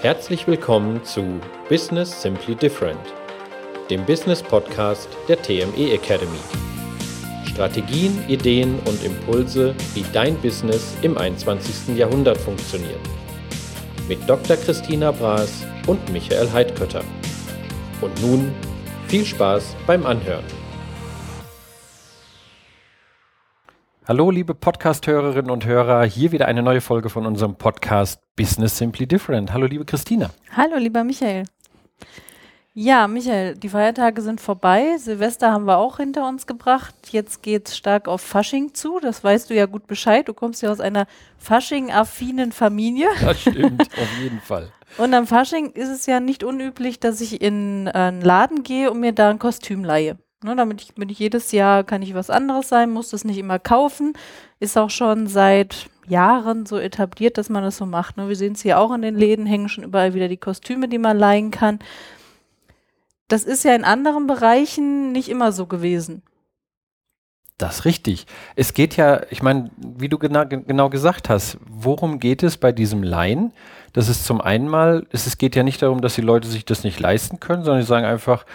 Herzlich willkommen zu Business Simply Different, dem Business Podcast der TME Academy. Strategien, Ideen und Impulse, wie dein Business im 21. Jahrhundert funktioniert. Mit Dr. Christina Braas und Michael Heidkötter. Und nun viel Spaß beim Anhören. Hallo, liebe Podcast-Hörerinnen und Hörer. Hier wieder eine neue Folge von unserem Podcast Business Simply Different. Hallo, liebe Christina. Hallo, lieber Michael. Ja, Michael, die Feiertage sind vorbei. Silvester haben wir auch hinter uns gebracht. Jetzt geht es stark auf Fasching zu. Das weißt du ja gut Bescheid. Du kommst ja aus einer Fasching-affinen Familie. Das stimmt, auf jeden Fall. Und am Fasching ist es ja nicht unüblich, dass ich in einen Laden gehe und mir da ein Kostüm leihe. Ne, damit ich, bin jedes Jahr kann ich was anderes sein, muss das nicht immer kaufen. Ist auch schon seit Jahren so etabliert, dass man das so macht. Ne? Wir sehen es hier auch in den Läden, hängen schon überall wieder die Kostüme, die man leihen kann. Das ist ja in anderen Bereichen nicht immer so gewesen. Das ist richtig. Es geht ja, ich meine, wie du genau, genau gesagt hast, worum geht es bei diesem Leihen? Das ist zum einen mal, es, geht ja nicht darum, dass die Leute sich das nicht leisten können, sondern sie sagen einfach,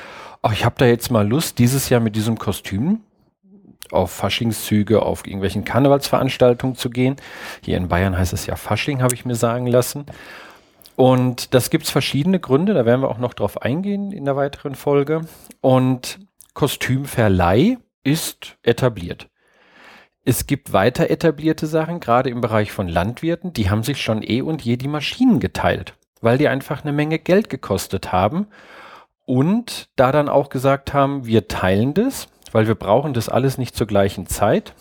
ach, ich habe da jetzt mal Lust, dieses Jahr mit diesem Kostüm auf Faschingszüge, auf irgendwelchen Karnevalsveranstaltungen zu gehen. Hier in Bayern heißt es ja Fasching, habe ich mir sagen lassen. Und das gibt es verschiedene Gründe, da werden wir auch noch drauf eingehen in der weiteren Folge. Und Kostümverleih ist etabliert. Es gibt weiter etablierte Sachen, gerade im Bereich von Landwirten, die haben sich schon eh und je die Maschinen geteilt, weil die einfach eine Menge Geld gekostet haben und da dann auch gesagt haben, wir teilen das, weil wir brauchen das alles nicht zur gleichen Zeit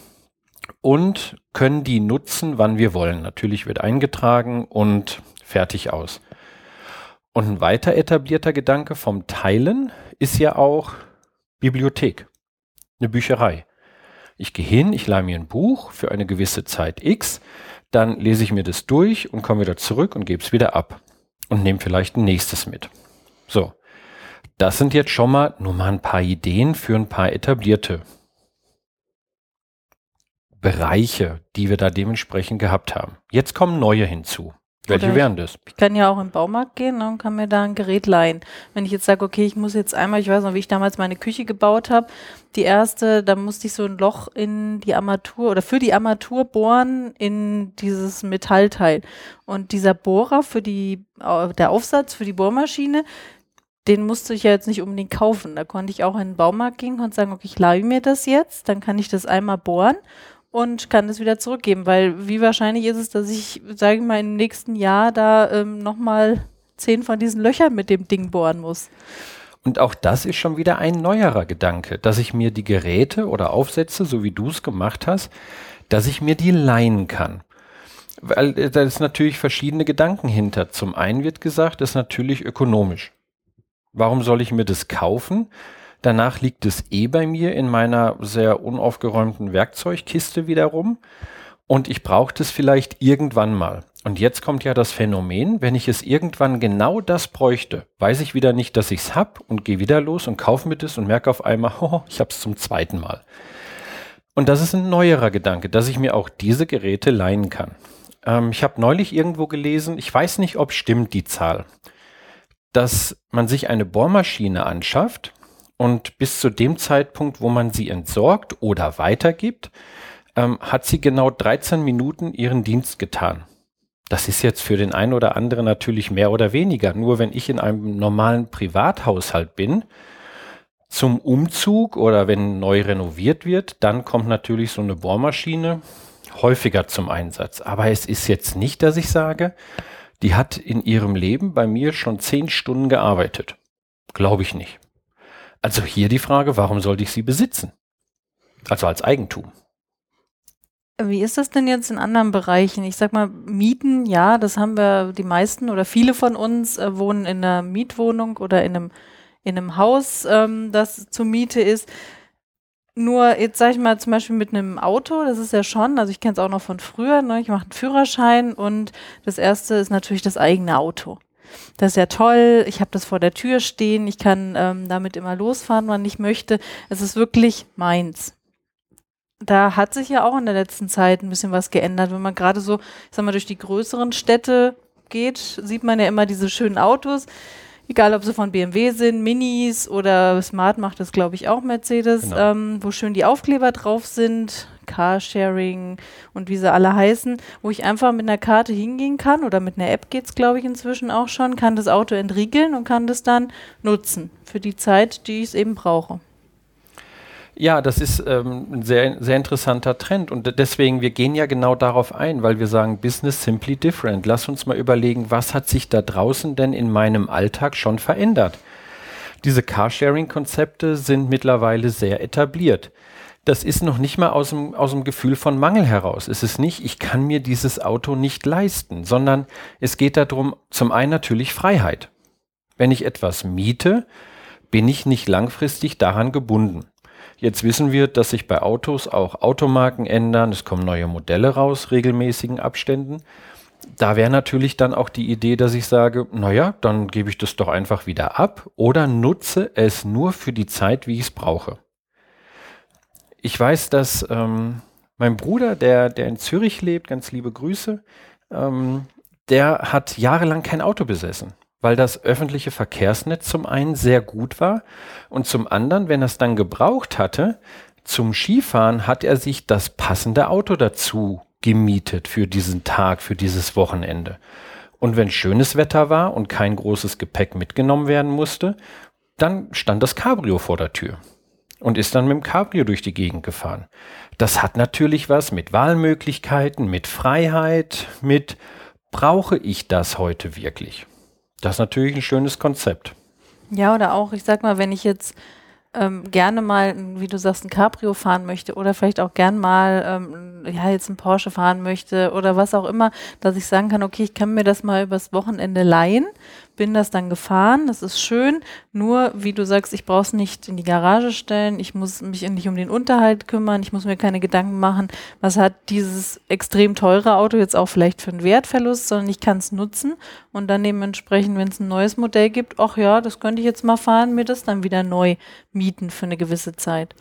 und können die nutzen, wann wir wollen. Natürlich wird eingetragen und fertig aus. Und ein weiter etablierter Gedanke vom Teilen ist ja auch Bibliothek, eine Bücherei. Ich gehe hin, ich leihe mir ein Buch für eine gewisse Zeit X, dann lese ich mir das durch und komme wieder zurück und gebe es wieder ab und nehme vielleicht ein nächstes mit. So, das sind jetzt schon mal nur mal ein paar Ideen für ein paar etablierte Bereiche, die wir da dementsprechend gehabt haben. Jetzt kommen neue hinzu. Welche Oder wären das? Ich kann ja auch im Baumarkt gehen ne, und kann mir da ein Gerät leihen. Wenn ich jetzt sage, okay, ich muss jetzt einmal, ich weiß noch, wie ich damals meine Küche gebaut habe, die erste, da musste ich so ein Loch in die Armatur oder für die Armatur bohren in dieses Metallteil. Und dieser Bohrer für die, der Aufsatz für die Bohrmaschine, den musste ich ja jetzt nicht unbedingt kaufen. Da konnte ich auch in den Baumarkt gehen und sagen, okay, ich leihe mir das jetzt, dann kann ich das einmal bohren und kann es wieder zurückgeben, weil wie wahrscheinlich ist es, dass ich, sage ich mal, im nächsten Jahr da ähm, nochmal zehn von diesen Löchern mit dem Ding bohren muss. Und auch das ist schon wieder ein neuerer Gedanke, dass ich mir die Geräte oder Aufsätze, so wie du es gemacht hast, dass ich mir die leihen kann. Weil äh, da ist natürlich verschiedene Gedanken hinter. Zum einen wird gesagt, das ist natürlich ökonomisch. Warum soll ich mir das kaufen? Danach liegt es eh bei mir in meiner sehr unaufgeräumten Werkzeugkiste wiederum. Und ich brauche das vielleicht irgendwann mal. Und jetzt kommt ja das Phänomen, wenn ich es irgendwann genau das bräuchte, weiß ich wieder nicht, dass ich es habe und gehe wieder los und kaufe mir das und merke auf einmal, oh, ich habe es zum zweiten Mal. Und das ist ein neuerer Gedanke, dass ich mir auch diese Geräte leihen kann. Ähm, ich habe neulich irgendwo gelesen, ich weiß nicht, ob stimmt die Zahl, dass man sich eine Bohrmaschine anschafft und bis zu dem Zeitpunkt, wo man sie entsorgt oder weitergibt, ähm, hat sie genau 13 Minuten ihren Dienst getan. Das ist jetzt für den einen oder anderen natürlich mehr oder weniger. Nur wenn ich in einem normalen Privathaushalt bin, zum Umzug oder wenn neu renoviert wird, dann kommt natürlich so eine Bohrmaschine häufiger zum Einsatz. Aber es ist jetzt nicht, dass ich sage, die hat in ihrem Leben bei mir schon zehn Stunden gearbeitet. Glaube ich nicht. Also hier die Frage, warum sollte ich sie besitzen? Also als Eigentum. Wie ist das denn jetzt in anderen Bereichen? Ich sag mal, Mieten, ja, das haben wir die meisten oder viele von uns äh, wohnen in einer Mietwohnung oder in einem, in einem Haus, ähm, das zur Miete ist. Nur jetzt sage ich mal zum Beispiel mit einem Auto, das ist ja schon, also ich kenne es auch noch von früher, ne? ich mache einen Führerschein und das erste ist natürlich das eigene Auto. Das ist ja toll, ich habe das vor der Tür stehen, ich kann ähm, damit immer losfahren, wann ich möchte. Es ist wirklich meins. Da hat sich ja auch in der letzten Zeit ein bisschen was geändert, wenn man gerade so, ich sag mal, durch die größeren Städte geht, sieht man ja immer diese schönen Autos. Egal, ob sie von BMW sind, Minis oder Smart macht das, glaube ich, auch Mercedes, Genau. ähm, wo schön die Aufkleber drauf sind, Carsharing und wie sie alle heißen, wo ich einfach mit einer Karte hingehen kann oder mit einer App geht es, glaube ich, inzwischen auch schon, kann das Auto entriegeln und kann das dann nutzen für die Zeit, die ich es eben brauche. Ja, das ist ähm, ein sehr, sehr interessanter Trend und de- deswegen, wir gehen ja genau darauf ein, weil wir sagen, Business simply different. Lass uns mal überlegen, was hat sich da draußen denn in meinem Alltag schon verändert? Diese Carsharing-Konzepte sind mittlerweile sehr etabliert. Das ist noch nicht mal aus dem, aus dem Gefühl von Mangel heraus. Es ist nicht, ich kann mir dieses Auto nicht leisten, sondern es geht darum, zum einen natürlich Freiheit. Wenn ich etwas miete, bin ich nicht langfristig daran gebunden. Jetzt wissen wir, dass sich bei Autos auch Automarken ändern. Es kommen neue Modelle raus, regelmäßigen Abständen. Da wäre natürlich dann auch die Idee, dass ich sage, naja, dann gebe ich das doch einfach wieder ab oder nutze es nur für die Zeit, wie ich es brauche. Ich weiß, dass ähm, mein Bruder, der, der in Zürich lebt, ganz liebe Grüße, ähm, der hat jahrelang kein Auto besessen, weil das öffentliche Verkehrsnetz zum einen sehr gut war und zum anderen, wenn er es dann gebraucht hatte, zum Skifahren hat er sich das passende Auto dazu gemietet für diesen Tag, für dieses Wochenende. Und wenn schönes Wetter war und kein großes Gepäck mitgenommen werden musste, dann stand das Cabrio vor der Tür und ist dann mit dem Cabrio durch die Gegend gefahren. Das hat natürlich was mit Wahlmöglichkeiten, mit Freiheit, mit brauche ich das heute wirklich? Das ist natürlich ein schönes Konzept. Ja, oder auch, ich sag mal, wenn ich jetzt ähm, gerne mal, wie du sagst, ein Cabrio fahren möchte oder vielleicht auch gern mal, ähm, ja, jetzt ein Porsche fahren möchte oder was auch immer, dass ich sagen kann, okay, ich kann mir das mal übers Wochenende leihen, bin das dann gefahren, das ist schön, nur, wie du sagst, ich brauche es nicht in die Garage stellen, ich muss mich nicht um den Unterhalt kümmern, ich muss mir keine Gedanken machen, was hat dieses extrem teure Auto jetzt auch vielleicht für einen Wertverlust, sondern ich kann es nutzen und dann dementsprechend, wenn es ein neues Modell gibt, ach ja, das könnte ich jetzt mal fahren, mir das dann wieder neu mieten für eine gewisse Zeit.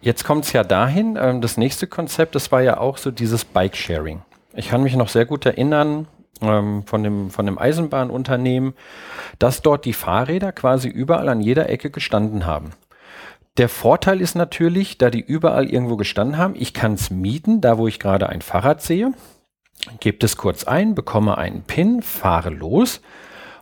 Jetzt kommt es ja dahin, ähm, das nächste Konzept, das war ja auch so dieses Bike-Sharing. Ich kann mich noch sehr gut erinnern ähm, von, dem, von dem Eisenbahnunternehmen, dass dort die Fahrräder quasi überall an jeder Ecke gestanden haben. Der Vorteil ist natürlich, da die überall irgendwo gestanden haben, ich kann es mieten, da wo ich gerade ein Fahrrad sehe, gebe es kurz ein, bekomme einen PIN, fahre los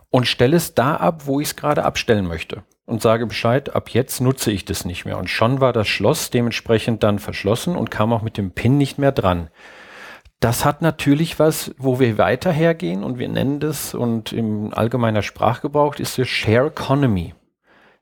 und stelle es da ab, wo ich es gerade abstellen möchte. Und sage Bescheid, ab jetzt nutze ich das nicht mehr. Und schon war das Schloss dementsprechend dann verschlossen und kam auch mit dem PIN nicht mehr dran. Das hat natürlich was, wo wir weiter hergehen und wir nennen das und im allgemeiner Sprachgebrauch ist es Share Economy.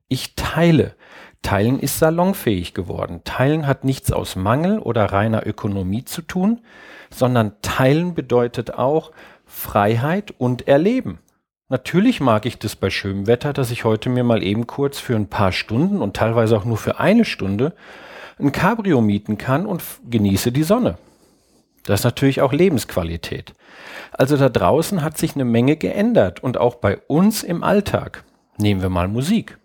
Ich teile. Teilen ist salonfähig geworden. Teilen hat nichts aus Mangel oder reiner Ökonomie zu tun, sondern teilen bedeutet auch Freiheit und Erleben. Natürlich mag ich das bei schönem Wetter, dass ich heute mir mal eben kurz für ein paar Stunden und teilweise auch nur für eine Stunde ein Cabrio mieten kann und genieße die Sonne. Das ist natürlich auch Lebensqualität. Also da draußen hat sich eine Menge geändert und auch bei uns im Alltag. Nehmen wir mal Musik.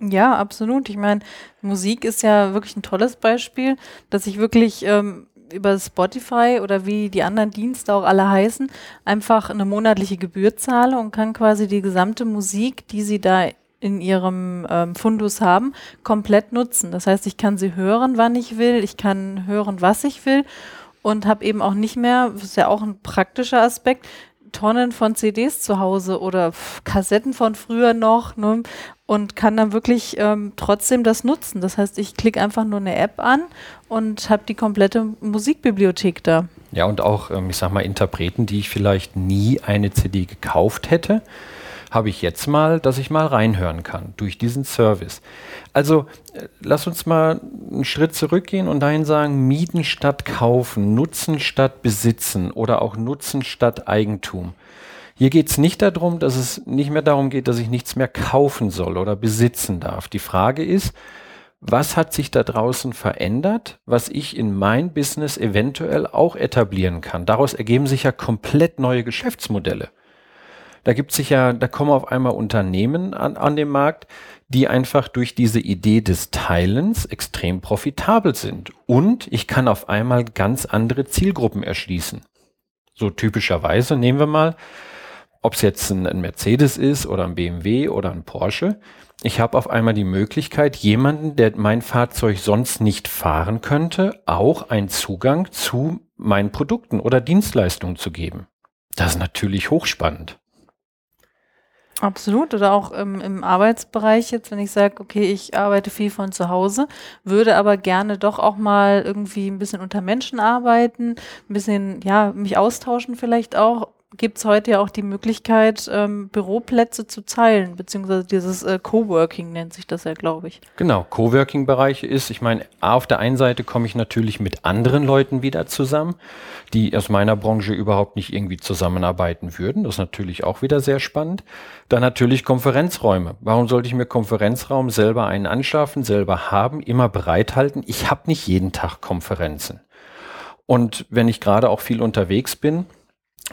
Ja, absolut. Ich meine, Musik ist ja wirklich ein tolles Beispiel, dass ich wirklich ähm, über Spotify oder wie die anderen Dienste auch alle heißen, einfach eine monatliche Gebühr zahle und kann quasi die gesamte Musik, die sie da in ihrem ähm, Fundus haben, komplett nutzen. Das heißt, ich kann sie hören, wann ich will, ich kann hören, was ich will und habe eben auch nicht mehr, das ist ja auch ein praktischer Aspekt, Tonnen von CDs zu Hause oder Kassetten von früher noch ne, und kann dann wirklich ähm, trotzdem das nutzen. Das heißt, ich klicke einfach nur eine App an und habe die komplette Musikbibliothek da. Ja, und auch, ähm, ich sag mal, Interpreten, die ich vielleicht nie eine CD gekauft hätte, habe ich jetzt mal, dass ich mal reinhören kann durch diesen Service. Also äh, lass uns mal einen Schritt zurückgehen und dahin sagen, mieten statt kaufen, nutzen statt besitzen oder auch nutzen statt Eigentum. Hier geht es nicht darum, dass es nicht mehr darum geht, dass ich nichts mehr kaufen soll oder besitzen darf. Die Frage ist, was hat sich da draußen verändert, was ich in mein Business eventuell auch etablieren kann. Daraus ergeben sich ja komplett neue Geschäftsmodelle. Da gibt sich ja, da kommen auf einmal Unternehmen an, an den Markt, die einfach durch diese Idee des Teilens extrem profitabel sind. Und ich kann auf einmal ganz andere Zielgruppen erschließen. So typischerweise nehmen wir mal, ob es jetzt ein, ein Mercedes ist oder ein BMW oder ein Porsche. Ich habe auf einmal die Möglichkeit, jemanden, der mein Fahrzeug sonst nicht fahren könnte, auch einen Zugang zu meinen Produkten oder Dienstleistungen zu geben. Das ist natürlich hochspannend. Absolut. Oder auch im, im Arbeitsbereich jetzt, wenn ich sage, okay, ich arbeite viel von zu Hause, würde aber gerne doch auch mal irgendwie ein bisschen unter Menschen arbeiten, ein bisschen, ja, mich austauschen vielleicht auch gibt es heute ja auch die Möglichkeit, ähm, Büroplätze zu teilen, beziehungsweise dieses äh, Coworking nennt sich das ja, glaube ich. Genau, Coworking-Bereich ist, ich meine, auf der einen Seite komme ich natürlich mit anderen Leuten wieder zusammen, die aus meiner Branche überhaupt nicht irgendwie zusammenarbeiten würden. Das ist natürlich auch wieder sehr spannend. Dann natürlich Konferenzräume. Warum sollte ich mir Konferenzraum selber einen anschaffen, selber haben, immer bereithalten? Ich habe nicht jeden Tag Konferenzen. Und wenn ich gerade auch viel unterwegs bin,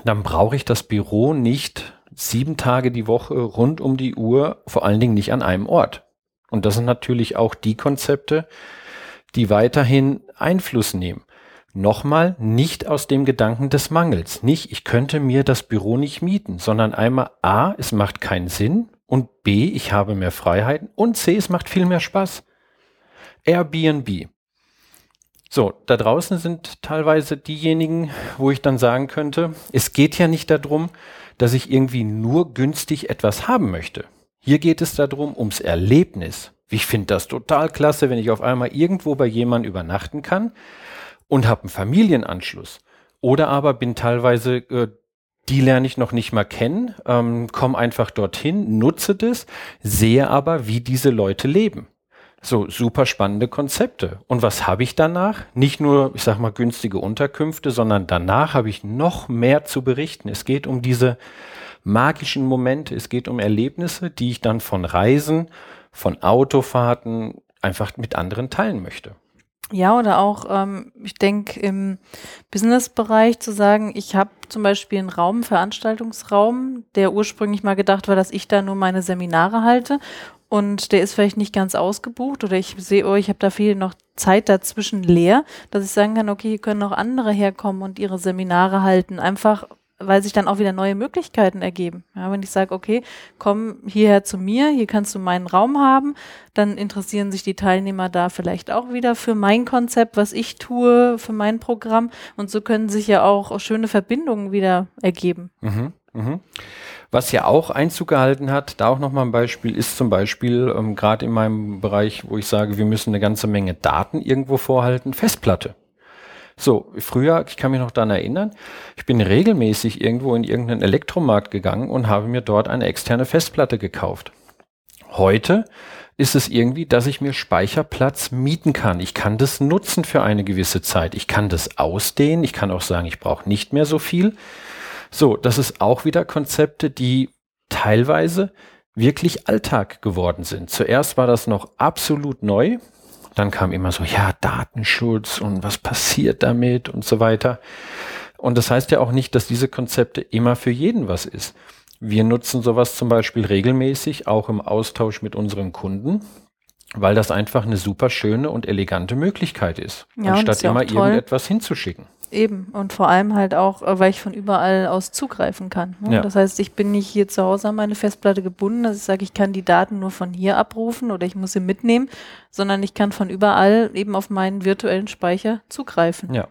dann brauche ich das Büro nicht sieben Tage die Woche rund um die Uhr, vor allen Dingen nicht an einem Ort. Und das sind natürlich auch die Konzepte, die weiterhin Einfluss nehmen. Nochmal nicht aus dem Gedanken des Mangels. Nicht, ich könnte mir das Büro nicht mieten, sondern einmal A, es macht keinen Sinn und B, ich habe mehr Freiheiten und C, es macht viel mehr Spaß. Airbnb. So, da draußen sind teilweise diejenigen, wo ich dann sagen könnte, es geht ja nicht darum, dass ich irgendwie nur günstig etwas haben möchte. Hier geht es darum, ums Erlebnis. Ich finde das total klasse, wenn ich auf einmal irgendwo bei jemandem übernachten kann und habe einen Familienanschluss. Oder aber bin teilweise, äh, die lerne ich noch nicht mal kennen, ähm, komme einfach dorthin, nutze das, sehe aber, wie diese Leute leben. So, super spannende Konzepte. Und was habe ich danach? Nicht nur, ich sag mal, günstige Unterkünfte, sondern danach habe ich noch mehr zu berichten. Es geht um diese magischen Momente, es geht um Erlebnisse, die ich dann von Reisen, von Autofahrten einfach mit anderen teilen möchte. Ja, oder auch, ähm, ich denke, im Businessbereich zu sagen, ich habe zum Beispiel einen Raum, Veranstaltungsraum, der ursprünglich mal gedacht war, dass ich da nur meine Seminare halte und der ist vielleicht nicht ganz ausgebucht oder ich sehe, oh, ich habe da viel noch Zeit dazwischen leer, dass ich sagen kann, okay, hier können auch andere herkommen und ihre Seminare halten, einfach weil sich dann auch wieder neue Möglichkeiten ergeben. Ja, wenn ich sage, okay, komm hierher zu mir, hier kannst du meinen Raum haben, dann interessieren sich die Teilnehmer da vielleicht auch wieder für mein Konzept, was ich tue, für mein Programm und so können sich ja auch schöne Verbindungen wieder ergeben. Mhm, mh. Was ja auch Einzug gehalten hat, da auch nochmal ein Beispiel, ist zum Beispiel ähm, gerade in meinem Bereich, wo ich sage, wir müssen eine ganze Menge Daten irgendwo vorhalten, Festplatte. So, früher, ich kann mich noch daran erinnern, ich bin regelmäßig irgendwo in irgendeinen Elektromarkt gegangen und habe mir dort eine externe Festplatte gekauft. Heute ist es irgendwie, dass ich mir Speicherplatz mieten kann. Ich kann das nutzen für eine gewisse Zeit. Ich kann das ausdehnen. Ich kann auch sagen, ich brauche nicht mehr so viel. So, das ist auch wieder Konzepte, die teilweise wirklich Alltag geworden sind. Zuerst war das noch absolut neu. Dann kam immer so, ja, Datenschutz und was passiert damit und so weiter. Und das heißt ja auch nicht, dass diese Konzepte immer für jeden was ist. Wir nutzen sowas zum Beispiel regelmäßig, auch im Austausch mit unseren Kunden, weil das einfach eine super schöne und elegante Möglichkeit ist, ja, anstatt ja immer irgendetwas hinzuschicken. Eben. Und vor allem halt auch, äh, weil ich von überall aus zugreifen kann. Ne? Ja. Das heißt, ich bin nicht hier zu Hause an meine Festplatte gebunden, dass ich sage, ich kann die Daten nur von hier abrufen oder ich muss sie mitnehmen, sondern ich kann von überall eben auf meinen virtuellen Speicher zugreifen. Ja.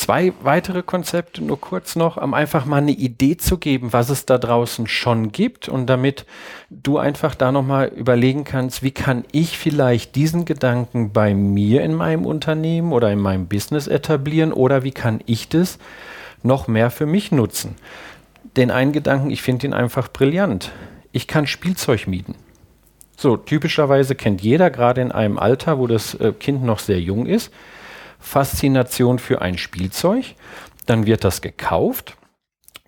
Zwei weitere Konzepte, nur kurz noch, um einfach mal eine Idee zu geben, was es da draußen schon gibt und damit du einfach da nochmal überlegen kannst, wie kann ich vielleicht diesen Gedanken bei mir in meinem Unternehmen oder in meinem Business etablieren oder wie kann ich das noch mehr für mich nutzen. Den einen Gedanken, ich finde ihn einfach brillant. Ich kann Spielzeug mieten. So, typischerweise kennt jeder, gerade in einem Alter, wo das äh, Kind noch sehr jung ist, Faszination für ein Spielzeug, dann wird das gekauft,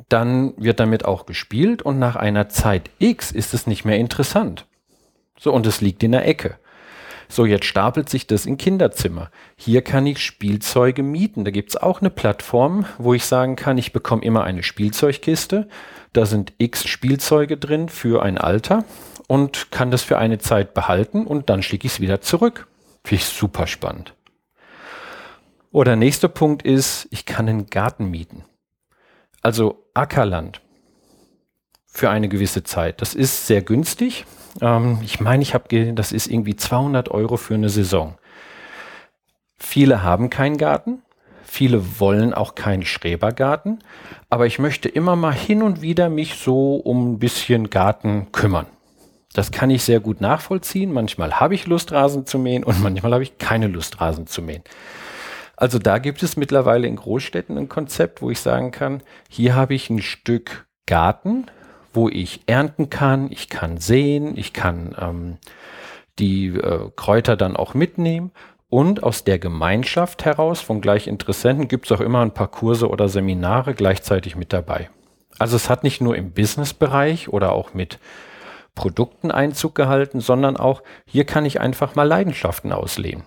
dann wird damit auch gespielt und nach einer Zeit X ist es nicht mehr interessant. So, und es liegt in der Ecke. So, jetzt stapelt sich das in Kinderzimmer. Hier kann ich Spielzeuge mieten. Da gibt es auch eine Plattform, wo ich sagen kann, ich bekomme immer eine Spielzeugkiste. Da sind x Spielzeuge drin für ein Alter und kann das für eine Zeit behalten und dann schicke ich es wieder zurück. Finde ich super spannend. Oder nächster Punkt ist, ich kann einen Garten mieten. also Ackerland für eine gewisse Zeit. Das ist sehr günstig. Ähm, ich meine, ich habe, das ist irgendwie 200 Euro für eine Saison. Viele haben keinen Garten. Viele wollen auch keinen Schrebergarten. Aber ich möchte immer mal hin und wieder mich so um ein bisschen Garten kümmern. Das kann ich sehr gut nachvollziehen. Manchmal habe ich Lust, Rasen zu mähen und manchmal habe ich keine Lust, Rasen zu mähen. Also da gibt es mittlerweile in Großstädten ein Konzept, wo ich sagen kann, hier habe ich ein Stück Garten, wo ich ernten kann, ich kann sehen, ich kann ähm, die äh, Kräuter dann auch mitnehmen. Und aus der Gemeinschaft heraus von Gleichinteressenten gibt es auch immer ein paar Kurse oder Seminare gleichzeitig mit dabei. Also es hat nicht nur im Businessbereich oder auch mit Produkten Einzug gehalten, sondern auch hier kann ich einfach mal Leidenschaften ausleben,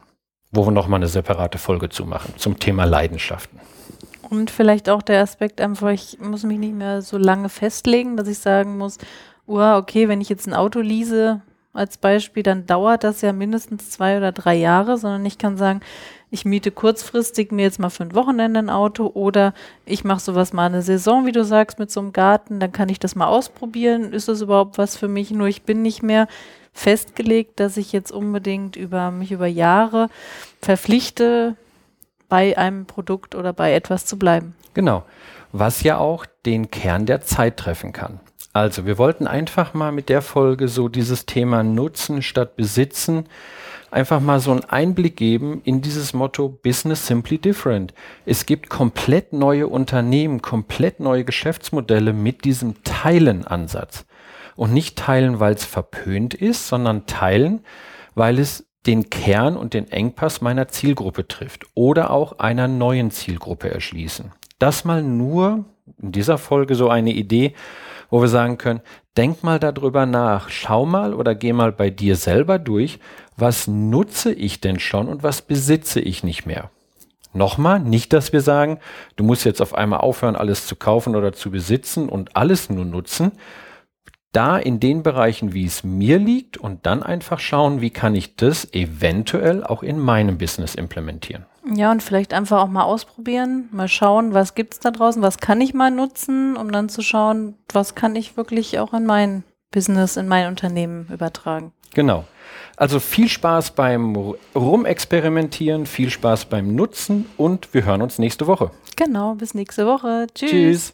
wo wir nochmal eine separate Folge zu machen zum Thema Leidenschaften. Und vielleicht auch der Aspekt einfach, ich muss mich nicht mehr so lange festlegen, dass ich sagen muss, uh, okay, wenn ich jetzt ein Auto lease als Beispiel, dann dauert das ja mindestens zwei oder drei Jahre, sondern ich kann sagen, ich miete kurzfristig mir jetzt mal für ein Wochenende ein Auto oder ich mache sowas mal eine Saison, wie du sagst, mit so einem Garten, dann kann ich das mal ausprobieren. Ist das überhaupt was für mich? Nur ich bin nicht mehr festgelegt, dass ich jetzt unbedingt über mich über Jahre verpflichte, bei einem Produkt oder bei etwas zu bleiben. Genau. Was ja auch den Kern der Zeit treffen kann. Also, wir wollten einfach mal mit der Folge so dieses Thema Nutzen statt Besitzen einfach mal so einen Einblick geben in dieses Motto Business Simply Different. Es gibt komplett neue Unternehmen, komplett neue Geschäftsmodelle mit diesem Teilen-Ansatz. Und nicht teilen, weil es verpönt ist, sondern teilen, weil es den Kern und den Engpass meiner Zielgruppe trifft oder auch einer neuen Zielgruppe erschließen. Das mal nur in dieser Folge so eine Idee, wo wir sagen können, denk mal darüber nach, schau mal oder geh mal bei dir selber durch, was nutze ich denn schon und was besitze ich nicht mehr. Nochmal, nicht, dass wir sagen, du musst jetzt auf einmal aufhören, alles zu kaufen oder zu besitzen und alles nur nutzen. Da in den Bereichen, wie es mir liegt und dann einfach schauen, wie kann ich das eventuell auch in meinem Business implementieren. Ja, und vielleicht einfach auch mal ausprobieren, mal schauen, was gibt es da draußen, was kann ich mal nutzen, um dann zu schauen, was kann ich wirklich auch in mein Business, in mein Unternehmen übertragen. Genau. Also viel Spaß beim Rumexperimentieren, viel Spaß beim Nutzen und wir hören uns nächste Woche. Genau, bis nächste Woche. Tschüss. Tschüss.